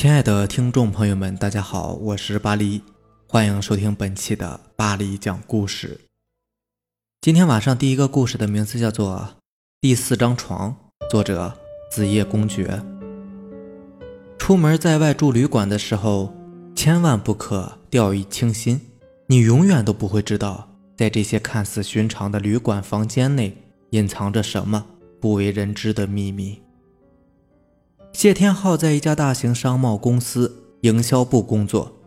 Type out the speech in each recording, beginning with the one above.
亲爱的听众朋友们，大家好，我是巴黎，欢迎收听本期的巴黎讲故事。今天晚上第一个故事的名字叫做《第四张床》，作者子夜公爵。出门在外住旅馆的时候，千万不可掉以轻心，你永远都不会知道，在这些看似寻常的旅馆房间内，隐藏着什么不为人知的秘密。谢天浩在一家大型商贸公司营销部工作，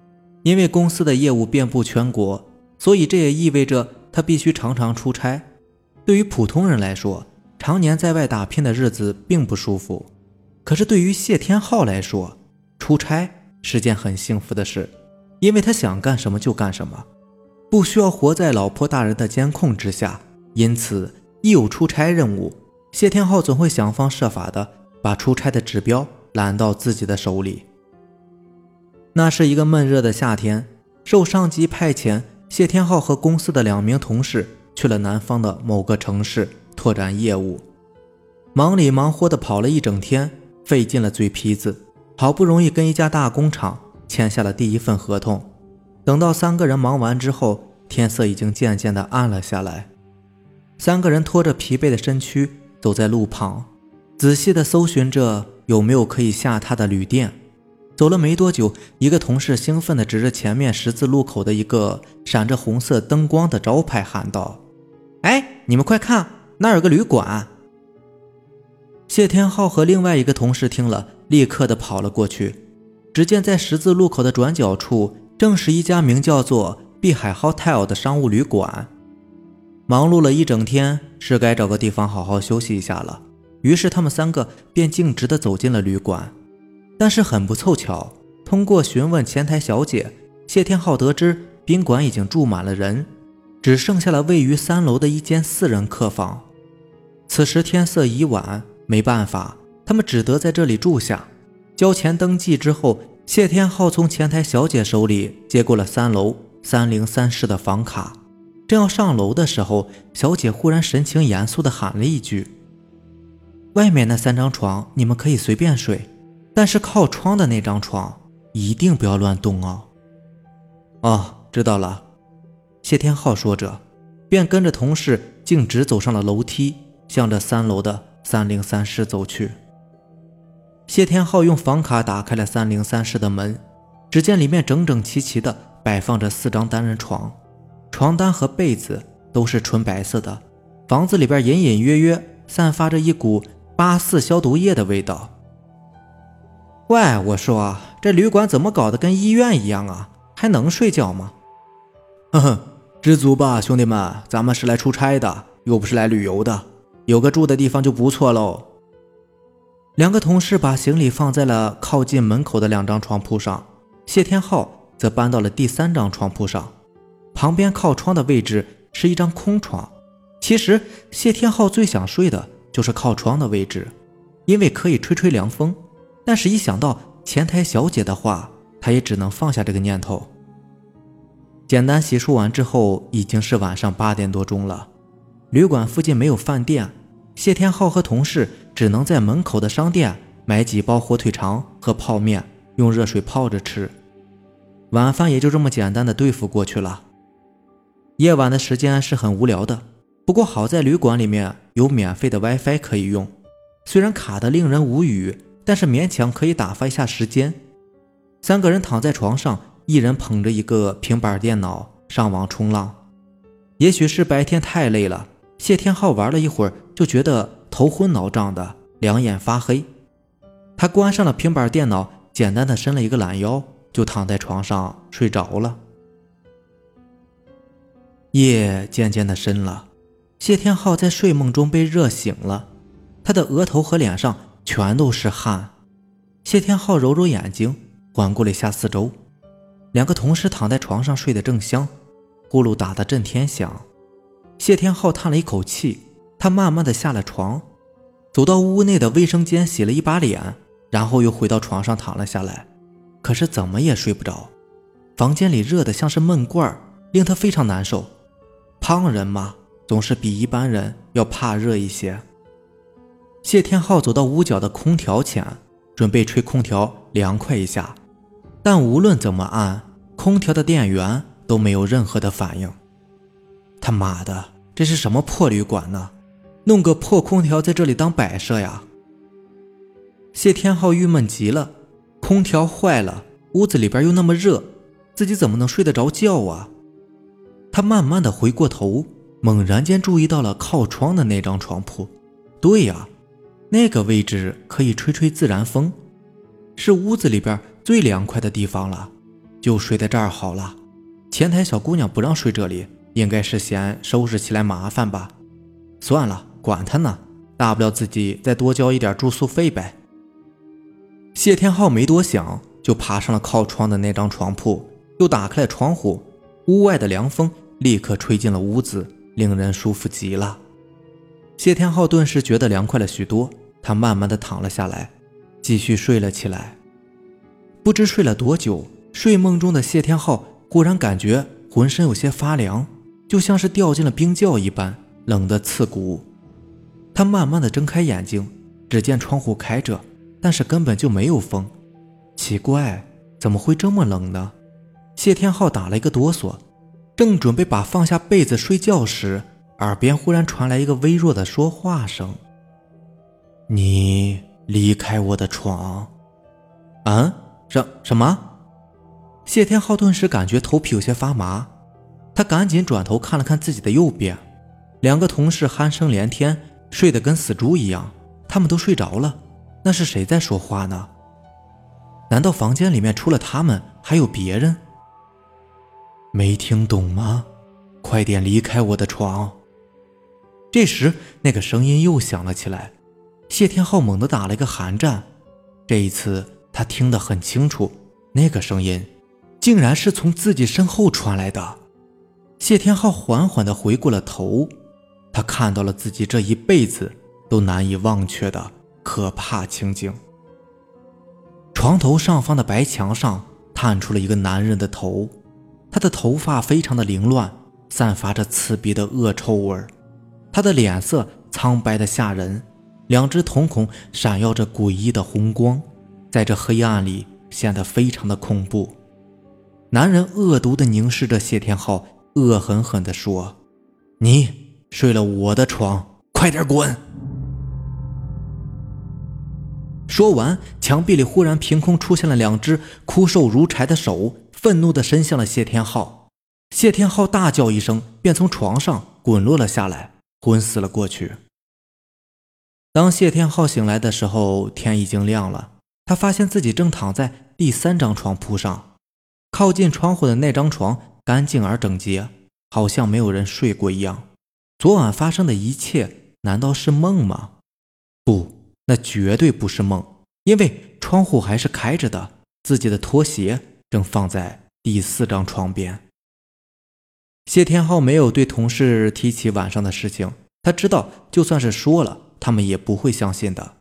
因为公司的业务遍布全国，所以这也意味着他必须常常出差。对于普通人来说，常年在外打拼的日子并不舒服。可是对于谢天浩来说，出差是件很幸福的事，因为他想干什么就干什么，不需要活在老婆大人的监控之下。因此，一有出差任务，谢天浩总会想方设法的。把出差的指标揽到自己的手里。那是一个闷热的夏天，受上级派遣，谢天浩和公司的两名同事去了南方的某个城市拓展业务，忙里忙活的跑了一整天，费尽了嘴皮子，好不容易跟一家大工厂签下了第一份合同。等到三个人忙完之后，天色已经渐渐的暗了下来，三个人拖着疲惫的身躯走在路旁。仔细地搜寻着有没有可以下榻的旅店。走了没多久，一个同事兴奋地指着前面十字路口的一个闪着红色灯光的招牌喊道：“哎，你们快看，那儿有个旅馆！”谢天浩和另外一个同事听了，立刻地跑了过去。只见在十字路口的转角处，正是一家名叫做“碧海 Hotel” 的商务旅馆。忙碌了一整天，是该找个地方好好休息一下了。于是他们三个便径直地走进了旅馆，但是很不凑巧，通过询问前台小姐，谢天浩得知宾馆已经住满了人，只剩下了位于三楼的一间四人客房。此时天色已晚，没办法，他们只得在这里住下。交钱登记之后，谢天浩从前台小姐手里接过了三楼三零三室的房卡，正要上楼的时候，小姐忽然神情严肃地喊了一句。外面那三张床你们可以随便睡，但是靠窗的那张床一定不要乱动哦。哦，知道了。谢天浩说着，便跟着同事径直走上了楼梯，向着三楼的三零三室走去。谢天浩用房卡打开了三零三室的门，只见里面整整齐齐的摆放着四张单人床，床单和被子都是纯白色的。房子里边隐隐约约散发着一股。八四消毒液的味道。喂，我说这旅馆怎么搞得跟医院一样啊？还能睡觉吗？哼哼，知足吧，兄弟们，咱们是来出差的，又不是来旅游的，有个住的地方就不错喽。两个同事把行李放在了靠近门口的两张床铺上，谢天浩则搬到了第三张床铺上，旁边靠窗的位置是一张空床。其实谢天浩最想睡的。就是靠窗的位置，因为可以吹吹凉风。但是，一想到前台小姐的话，他也只能放下这个念头。简单洗漱完之后，已经是晚上八点多钟了。旅馆附近没有饭店，谢天浩和同事只能在门口的商店买几包火腿肠和泡面，用热水泡着吃。晚饭也就这么简单的对付过去了。夜晚的时间是很无聊的。不过好在旅馆里面有免费的 WiFi 可以用，虽然卡的令人无语，但是勉强可以打发一下时间。三个人躺在床上，一人捧着一个平板电脑上网冲浪。也许是白天太累了，谢天浩玩了一会儿就觉得头昏脑胀的，两眼发黑。他关上了平板电脑，简单的伸了一个懒腰，就躺在床上睡着了。夜渐渐的深了。谢天浩在睡梦中被热醒了，他的额头和脸上全都是汗。谢天浩揉揉眼睛，环顾了一下四周，两个同事躺在床上睡得正香，呼噜打得震天响。谢天浩叹了一口气，他慢慢的下了床，走到屋内的卫生间洗了一把脸，然后又回到床上躺了下来。可是怎么也睡不着，房间里热得像是闷罐，令他非常难受。胖人嘛。总是比一般人要怕热一些。谢天浩走到屋角的空调前，准备吹空调凉快一下，但无论怎么按，空调的电源都没有任何的反应。他妈的，这是什么破旅馆呢？弄个破空调在这里当摆设呀！谢天浩郁闷极了，空调坏了，屋子里边又那么热，自己怎么能睡得着觉啊？他慢慢的回过头，猛然间注意到了靠窗的那张床铺。对呀，那个位置可以吹吹自然风，是屋子里边最凉快的地方了，就睡在这儿好了。前台小姑娘不让睡这里，应该是嫌收拾起来麻烦吧？算了，管他呢，大不了自己再多交一点住宿费呗。谢天浩没多想，就爬上了靠窗的那张床铺，又打开了窗户，屋外的凉风立刻吹进了屋子，令人舒服极了。谢天浩顿时觉得凉快了许多，他慢慢的躺了下来，继续睡了起来。不知睡了多久，睡梦中的谢天浩忽然感觉浑身有些发凉，就像是掉进了冰窖一般，冷得刺骨。他慢慢的睁开眼睛，只见窗户开着。但是根本就没有风，奇怪，怎么会这么冷呢？谢天浩打了一个哆嗦，正准备把放下被子睡觉时，耳边忽然传来一个微弱的说话声：“你离开我的床。”嗯，什什么？谢天浩顿时感觉头皮有些发麻，他赶紧转头看了看自己的右边，两个同事鼾声连天，睡得跟死猪一样，他们都睡着了。那是谁在说话呢？难道房间里面除了他们还有别人？没听懂吗？快点离开我的床！这时，那个声音又响了起来。谢天浩猛地打了一个寒战，这一次他听得很清楚，那个声音竟然是从自己身后传来的。谢天浩缓缓地回过了头，他看到了自己这一辈子都难以忘却的。可怕情景。床头上方的白墙上探出了一个男人的头，他的头发非常的凌乱，散发着刺鼻的恶臭味他的脸色苍白的吓人，两只瞳孔闪耀着诡异的红光，在这黑暗里显得非常的恐怖。男人恶毒的凝视着谢天浩，恶狠狠地说：“你睡了我的床，快点滚！”说完，墙壁里忽然凭空出现了两只枯瘦如柴的手，愤怒地伸向了谢天浩。谢天浩大叫一声，便从床上滚落了下来，昏死了过去。当谢天浩醒来的时候，天已经亮了。他发现自己正躺在第三张床铺上，靠近窗户的那张床干净而整洁，好像没有人睡过一样。昨晚发生的一切，难道是梦吗？不。那绝对不是梦，因为窗户还是开着的，自己的拖鞋正放在第四张床边。谢天浩没有对同事提起晚上的事情，他知道就算是说了，他们也不会相信的。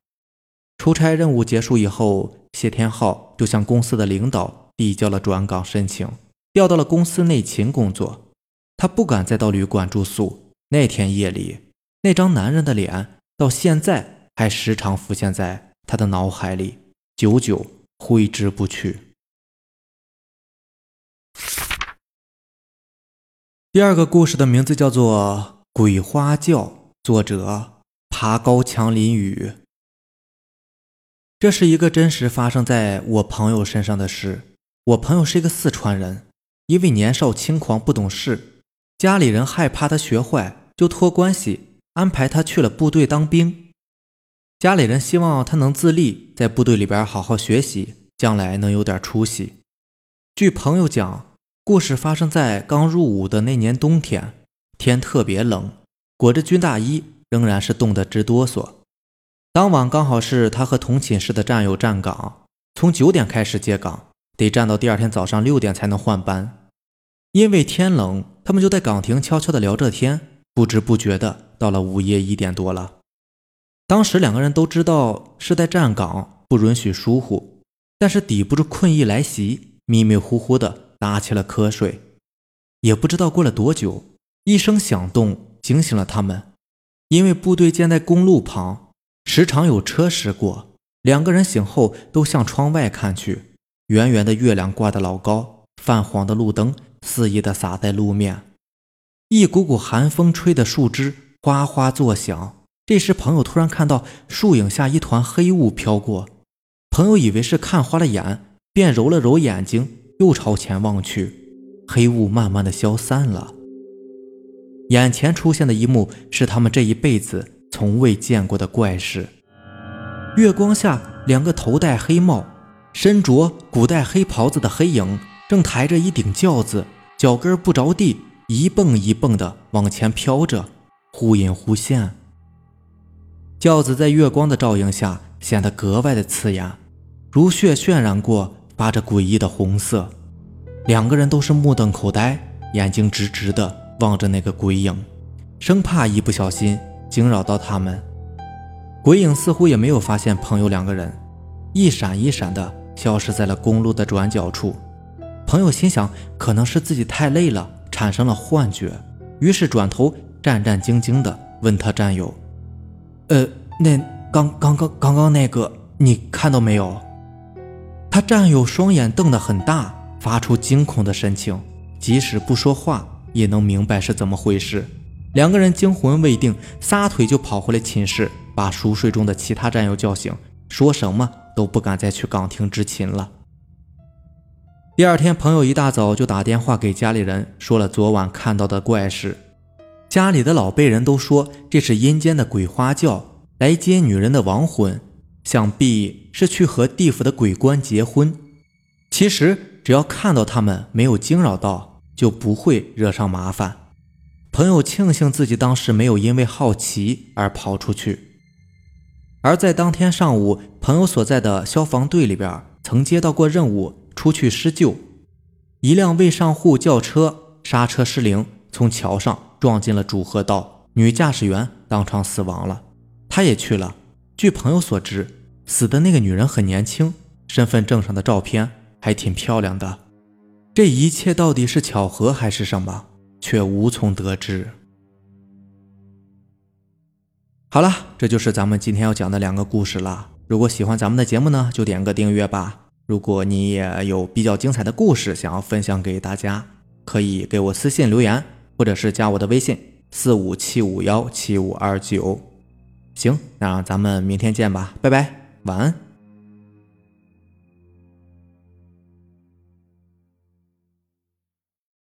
出差任务结束以后，谢天浩就向公司的领导递交了转岗申请，调到了公司内勤工作。他不敢再到旅馆住宿。那天夜里，那张男人的脸到现在。还时常浮现在他的脑海里，久久挥之不去。第二个故事的名字叫做《鬼花轿》，作者爬高墙淋雨。这是一个真实发生在我朋友身上的事。我朋友是一个四川人，因为年少轻狂不懂事，家里人害怕他学坏，就托关系安排他去了部队当兵。家里人希望他能自立，在部队里边好好学习，将来能有点出息。据朋友讲，故事发生在刚入伍的那年冬天，天特别冷，裹着军大衣，仍然是冻得直哆嗦。当晚刚好是他和同寝室的战友站岗，从九点开始接岗，得站到第二天早上六点才能换班。因为天冷，他们就在岗亭悄悄地聊着天，不知不觉的到了午夜一点多了。当时两个人都知道是在站岗，不允许疏忽，但是抵不住困意来袭，迷迷糊糊的打起了瞌睡。也不知道过了多久，一声响动惊醒了他们，因为部队建在公路旁，时常有车驶过，两个人醒后都向窗外看去，圆圆的月亮挂得老高，泛黄的路灯肆意地洒在路面，一股股寒风吹得树枝哗哗作响。这时，朋友突然看到树影下一团黑雾飘过，朋友以为是看花了眼，便揉了揉眼睛，又朝前望去，黑雾慢慢的消散了。眼前出现的一幕是他们这一辈子从未见过的怪事。月光下，两个头戴黑帽、身着古代黑袍子的黑影，正抬着一顶轿子，脚跟不着地，一蹦一蹦的往前飘着，忽隐忽现。轿子在月光的照映下显得格外的刺眼，如血渲染过，发着诡异的红色。两个人都是目瞪口呆，眼睛直直的望着那个鬼影，生怕一不小心惊扰到他们。鬼影似乎也没有发现朋友两个人，一闪一闪的消失在了公路的转角处。朋友心想，可能是自己太累了，产生了幻觉，于是转头战战兢兢的问他战友：“呃，那刚刚刚刚刚那个，你看到没有？”他战友双眼瞪得很大，发出惊恐的神情，即使不说话，也能明白是怎么回事。两个人惊魂未定，撒腿就跑回了寝室。把熟睡中的其他战友叫醒，说什么都不敢再去岗亭执勤了。第二天，朋友一大早就打电话给家里人，说了昨晚看到的怪事。家里的老辈人都说这是阴间的鬼花轿来接女人的亡魂，想必是去和地府的鬼官结婚。其实只要看到他们没有惊扰到，就不会惹上麻烦。朋友庆幸自己当时没有因为好奇而跑出去。而在当天上午，朋友所在的消防队里边曾接到过任务，出去施救。一辆未上户轿车刹车失灵，从桥上撞进了主河道，女驾驶员当场死亡了。他也去了。据朋友所知，死的那个女人很年轻，身份证上的照片还挺漂亮的。这一切到底是巧合还是什么，却无从得知。好了，这就是咱们今天要讲的两个故事了。如果喜欢咱们的节目呢，就点个订阅吧。如果你也有比较精彩的故事想要分享给大家，可以给我私信留言，或者是加我的微信四五七五幺七五二九。行，那咱们明天见吧，拜拜，晚安。